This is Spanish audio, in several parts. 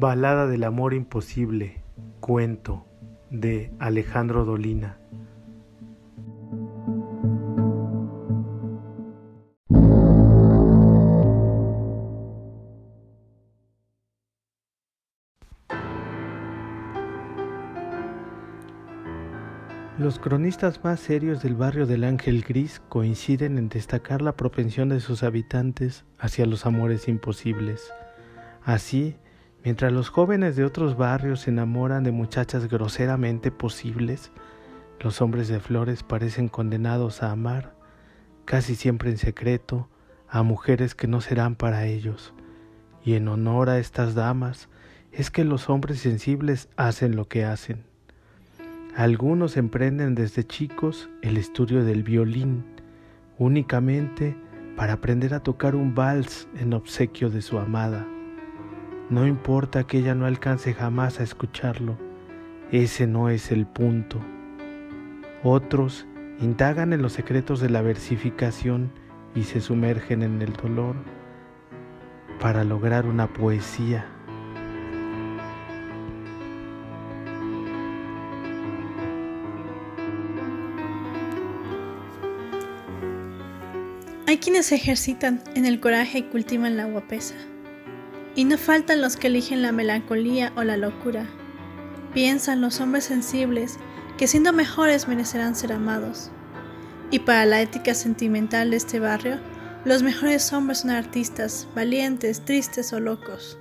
Balada del Amor Imposible, cuento de Alejandro Dolina. Los cronistas más serios del barrio del Ángel Gris coinciden en destacar la propensión de sus habitantes hacia los amores imposibles. Así, mientras los jóvenes de otros barrios se enamoran de muchachas groseramente posibles, los hombres de flores parecen condenados a amar, casi siempre en secreto, a mujeres que no serán para ellos. Y en honor a estas damas es que los hombres sensibles hacen lo que hacen. Algunos emprenden desde chicos el estudio del violín únicamente para aprender a tocar un vals en obsequio de su amada. No importa que ella no alcance jamás a escucharlo, ese no es el punto. Otros indagan en los secretos de la versificación y se sumergen en el dolor para lograr una poesía Hay quienes ejercitan en el coraje y cultivan la guapesa. Y no faltan los que eligen la melancolía o la locura. Piensan los hombres sensibles que siendo mejores merecerán ser amados. Y para la ética sentimental de este barrio, los mejores hombres son artistas, valientes, tristes o locos.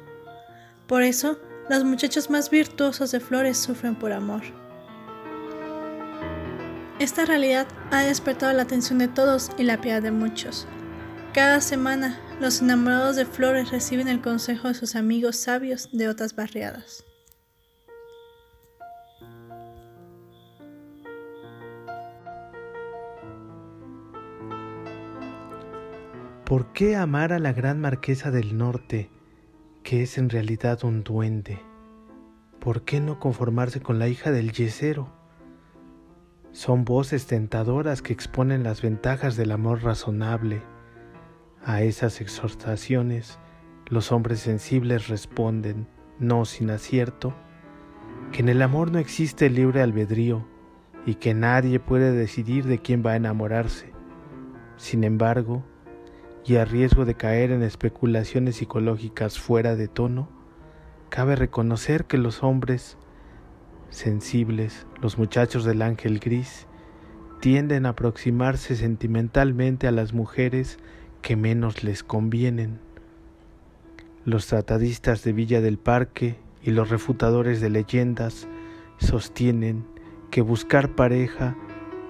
Por eso, los muchachos más virtuosos de flores sufren por amor. Esta realidad ha despertado la atención de todos y la piedad de muchos. Cada semana, los enamorados de flores reciben el consejo de sus amigos sabios de otras barriadas. ¿Por qué amar a la gran marquesa del norte, que es en realidad un duende? ¿Por qué no conformarse con la hija del yesero? Son voces tentadoras que exponen las ventajas del amor razonable. A esas exhortaciones los hombres sensibles responden, no sin acierto, que en el amor no existe libre albedrío y que nadie puede decidir de quién va a enamorarse. Sin embargo, y a riesgo de caer en especulaciones psicológicas fuera de tono, cabe reconocer que los hombres sensibles, los muchachos del ángel gris, tienden a aproximarse sentimentalmente a las mujeres que menos les convienen. Los tratadistas de Villa del Parque y los refutadores de leyendas sostienen que buscar pareja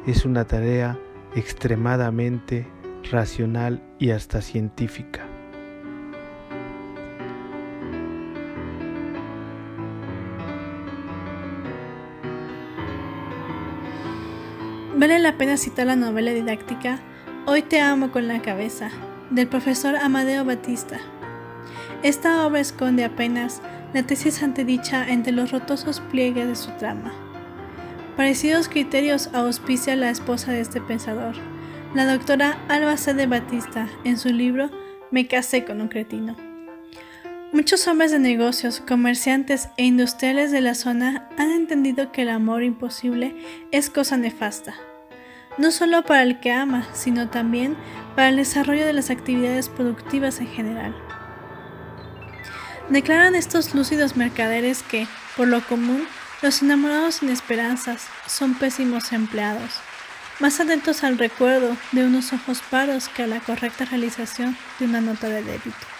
es una tarea extremadamente racional y hasta científica. Vale la pena citar la novela didáctica Hoy te amo con la cabeza, del profesor Amadeo Batista. Esta obra esconde apenas la tesis antedicha entre los rotosos pliegues de su trama. Parecidos criterios auspicia la esposa de este pensador, la doctora Alba C. de Batista, en su libro Me casé con un cretino. Muchos hombres de negocios, comerciantes e industriales de la zona han entendido que el amor imposible es cosa nefasta no solo para el que ama, sino también para el desarrollo de las actividades productivas en general. Declaran estos lúcidos mercaderes que, por lo común, los enamorados sin esperanzas son pésimos empleados, más atentos al recuerdo de unos ojos paros que a la correcta realización de una nota de débito.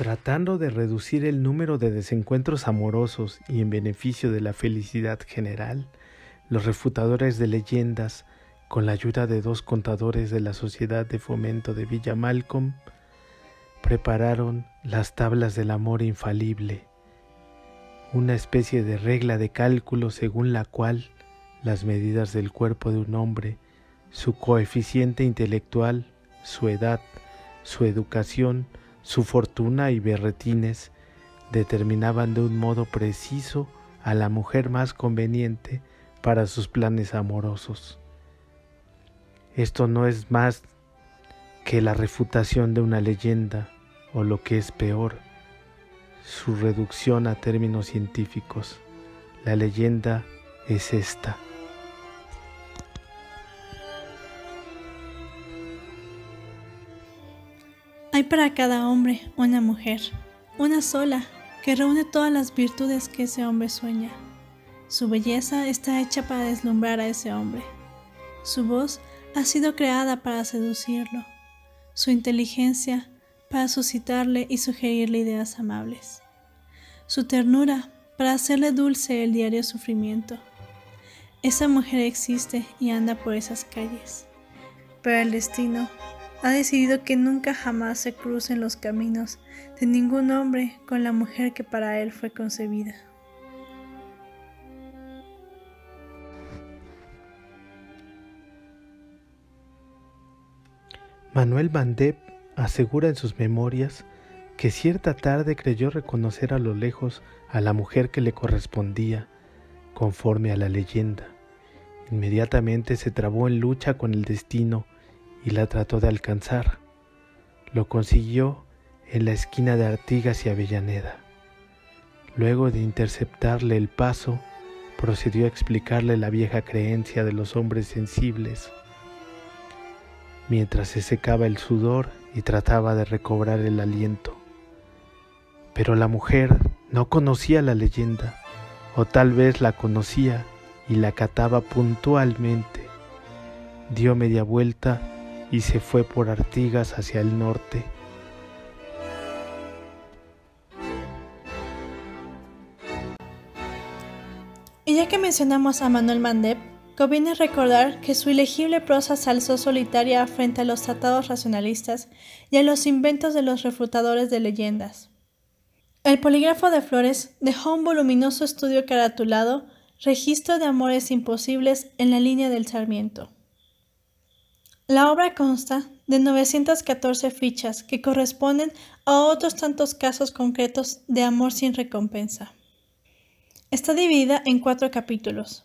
Tratando de reducir el número de desencuentros amorosos y en beneficio de la felicidad general, los refutadores de leyendas, con la ayuda de dos contadores de la Sociedad de Fomento de Villa Malcolm, prepararon las tablas del amor infalible, una especie de regla de cálculo según la cual las medidas del cuerpo de un hombre, su coeficiente intelectual, su edad, su educación, su fortuna y berretines determinaban de un modo preciso a la mujer más conveniente para sus planes amorosos. Esto no es más que la refutación de una leyenda o lo que es peor, su reducción a términos científicos. La leyenda es esta. Para cada hombre una mujer, una sola, que reúne todas las virtudes que ese hombre sueña. Su belleza está hecha para deslumbrar a ese hombre. Su voz ha sido creada para seducirlo. Su inteligencia para suscitarle y sugerirle ideas amables. Su ternura para hacerle dulce el diario sufrimiento. Esa mujer existe y anda por esas calles. Pero el destino ha decidido que nunca jamás se crucen los caminos de ningún hombre con la mujer que para él fue concebida. Manuel Mandep asegura en sus memorias que cierta tarde creyó reconocer a lo lejos a la mujer que le correspondía, conforme a la leyenda. Inmediatamente se trabó en lucha con el destino y la trató de alcanzar. Lo consiguió en la esquina de Artigas y Avellaneda. Luego de interceptarle el paso, procedió a explicarle la vieja creencia de los hombres sensibles. Mientras se secaba el sudor y trataba de recobrar el aliento. Pero la mujer no conocía la leyenda, o tal vez la conocía y la cataba puntualmente. Dio media vuelta y se fue por Artigas hacia el norte. Y ya que mencionamos a Manuel Mandep, conviene recordar que su ilegible prosa se alzó solitaria frente a los tratados racionalistas y a los inventos de los refutadores de leyendas. El polígrafo de Flores dejó un voluminoso estudio caratulado Registro de amores imposibles en la línea del Sarmiento. La obra consta de 914 fichas que corresponden a otros tantos casos concretos de amor sin recompensa. Está dividida en cuatro capítulos.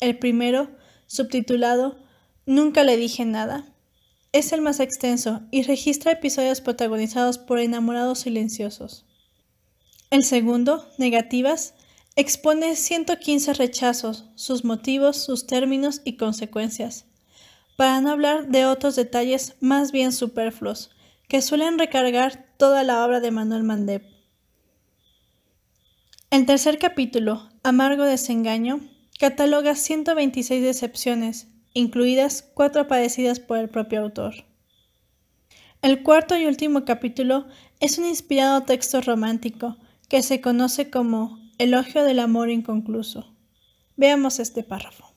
El primero, subtitulado Nunca le dije nada, es el más extenso y registra episodios protagonizados por enamorados silenciosos. El segundo, Negativas, expone 115 rechazos, sus motivos, sus términos y consecuencias para no hablar de otros detalles más bien superfluos, que suelen recargar toda la obra de Manuel Mandep. El tercer capítulo, Amargo Desengaño, cataloga 126 decepciones, incluidas cuatro padecidas por el propio autor. El cuarto y último capítulo es un inspirado texto romántico que se conoce como Elogio del Amor Inconcluso. Veamos este párrafo.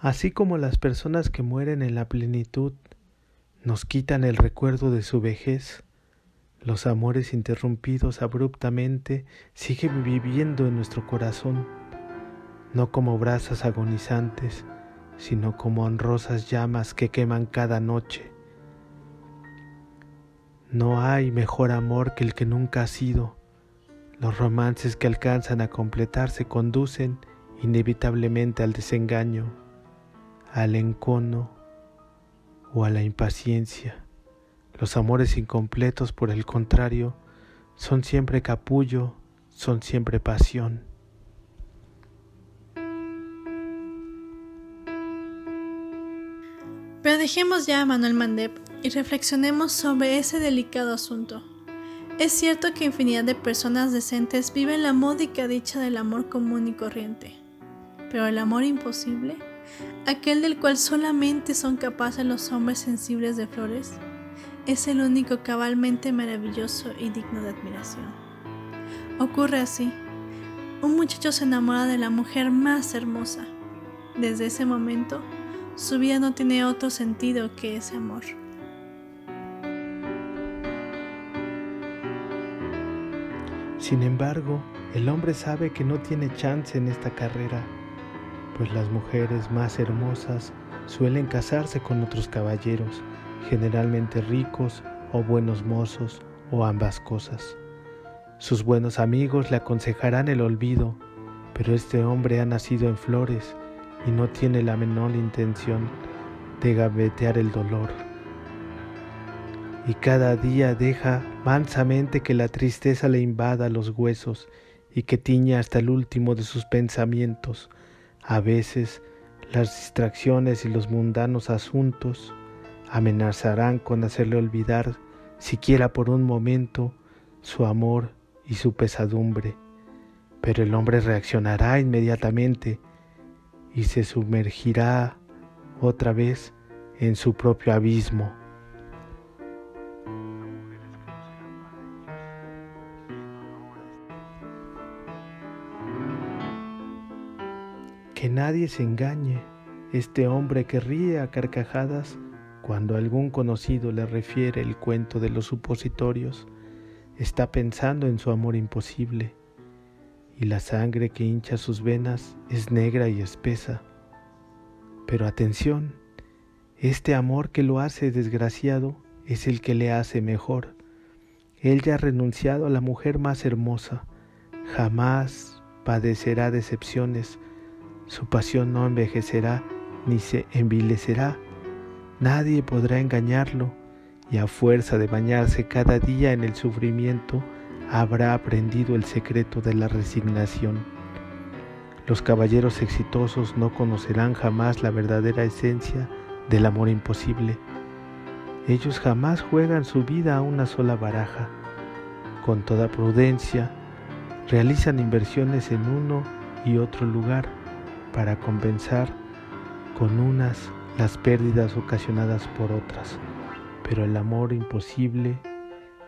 Así como las personas que mueren en la plenitud nos quitan el recuerdo de su vejez, los amores interrumpidos abruptamente siguen viviendo en nuestro corazón, no como brasas agonizantes, sino como honrosas llamas que queman cada noche. No hay mejor amor que el que nunca ha sido. Los romances que alcanzan a completarse conducen inevitablemente al desengaño al encono o a la impaciencia. Los amores incompletos, por el contrario, son siempre capullo, son siempre pasión. Pero dejemos ya a Manuel Mandep y reflexionemos sobre ese delicado asunto. Es cierto que infinidad de personas decentes viven la módica dicha del amor común y corriente, pero el amor imposible aquel del cual solamente son capaces los hombres sensibles de flores, es el único cabalmente maravilloso y digno de admiración. Ocurre así. Un muchacho se enamora de la mujer más hermosa. Desde ese momento, su vida no tiene otro sentido que ese amor. Sin embargo, el hombre sabe que no tiene chance en esta carrera pues las mujeres más hermosas suelen casarse con otros caballeros, generalmente ricos o buenos mozos o ambas cosas. Sus buenos amigos le aconsejarán el olvido, pero este hombre ha nacido en flores y no tiene la menor intención de gavetear el dolor. Y cada día deja mansamente que la tristeza le invada los huesos y que tiña hasta el último de sus pensamientos. A veces las distracciones y los mundanos asuntos amenazarán con hacerle olvidar, siquiera por un momento, su amor y su pesadumbre. Pero el hombre reaccionará inmediatamente y se sumergirá otra vez en su propio abismo. Nadie se engañe, este hombre que ríe a carcajadas cuando algún conocido le refiere el cuento de los supositorios, está pensando en su amor imposible, y la sangre que hincha sus venas es negra y espesa. Pero atención, este amor que lo hace desgraciado es el que le hace mejor. Él ya ha renunciado a la mujer más hermosa, jamás padecerá decepciones, su pasión no envejecerá ni se envilecerá. Nadie podrá engañarlo y a fuerza de bañarse cada día en el sufrimiento, habrá aprendido el secreto de la resignación. Los caballeros exitosos no conocerán jamás la verdadera esencia del amor imposible. Ellos jamás juegan su vida a una sola baraja. Con toda prudencia, realizan inversiones en uno y otro lugar para compensar con unas las pérdidas ocasionadas por otras. Pero el amor imposible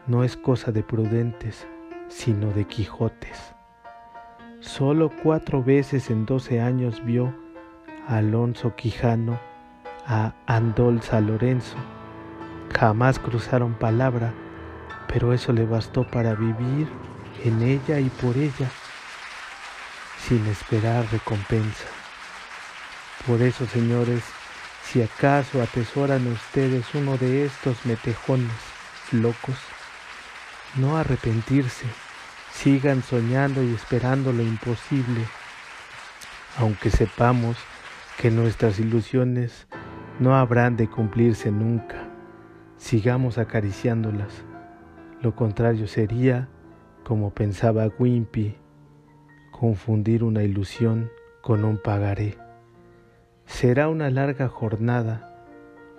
no es cosa de prudentes, sino de Quijotes. Solo cuatro veces en doce años vio a Alonso Quijano a Andolza Lorenzo. Jamás cruzaron palabra, pero eso le bastó para vivir en ella y por ella, sin esperar recompensa. Por eso, señores, si acaso atesoran ustedes uno de estos metejones locos, no arrepentirse, sigan soñando y esperando lo imposible, aunque sepamos que nuestras ilusiones no habrán de cumplirse nunca, sigamos acariciándolas. Lo contrario sería, como pensaba Wimpy, confundir una ilusión con un pagaré. Será una larga jornada.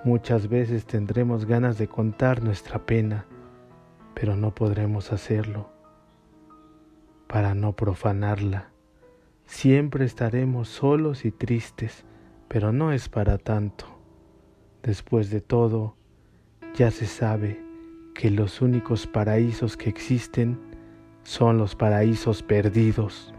Muchas veces tendremos ganas de contar nuestra pena, pero no podremos hacerlo para no profanarla. Siempre estaremos solos y tristes, pero no es para tanto. Después de todo, ya se sabe que los únicos paraísos que existen son los paraísos perdidos.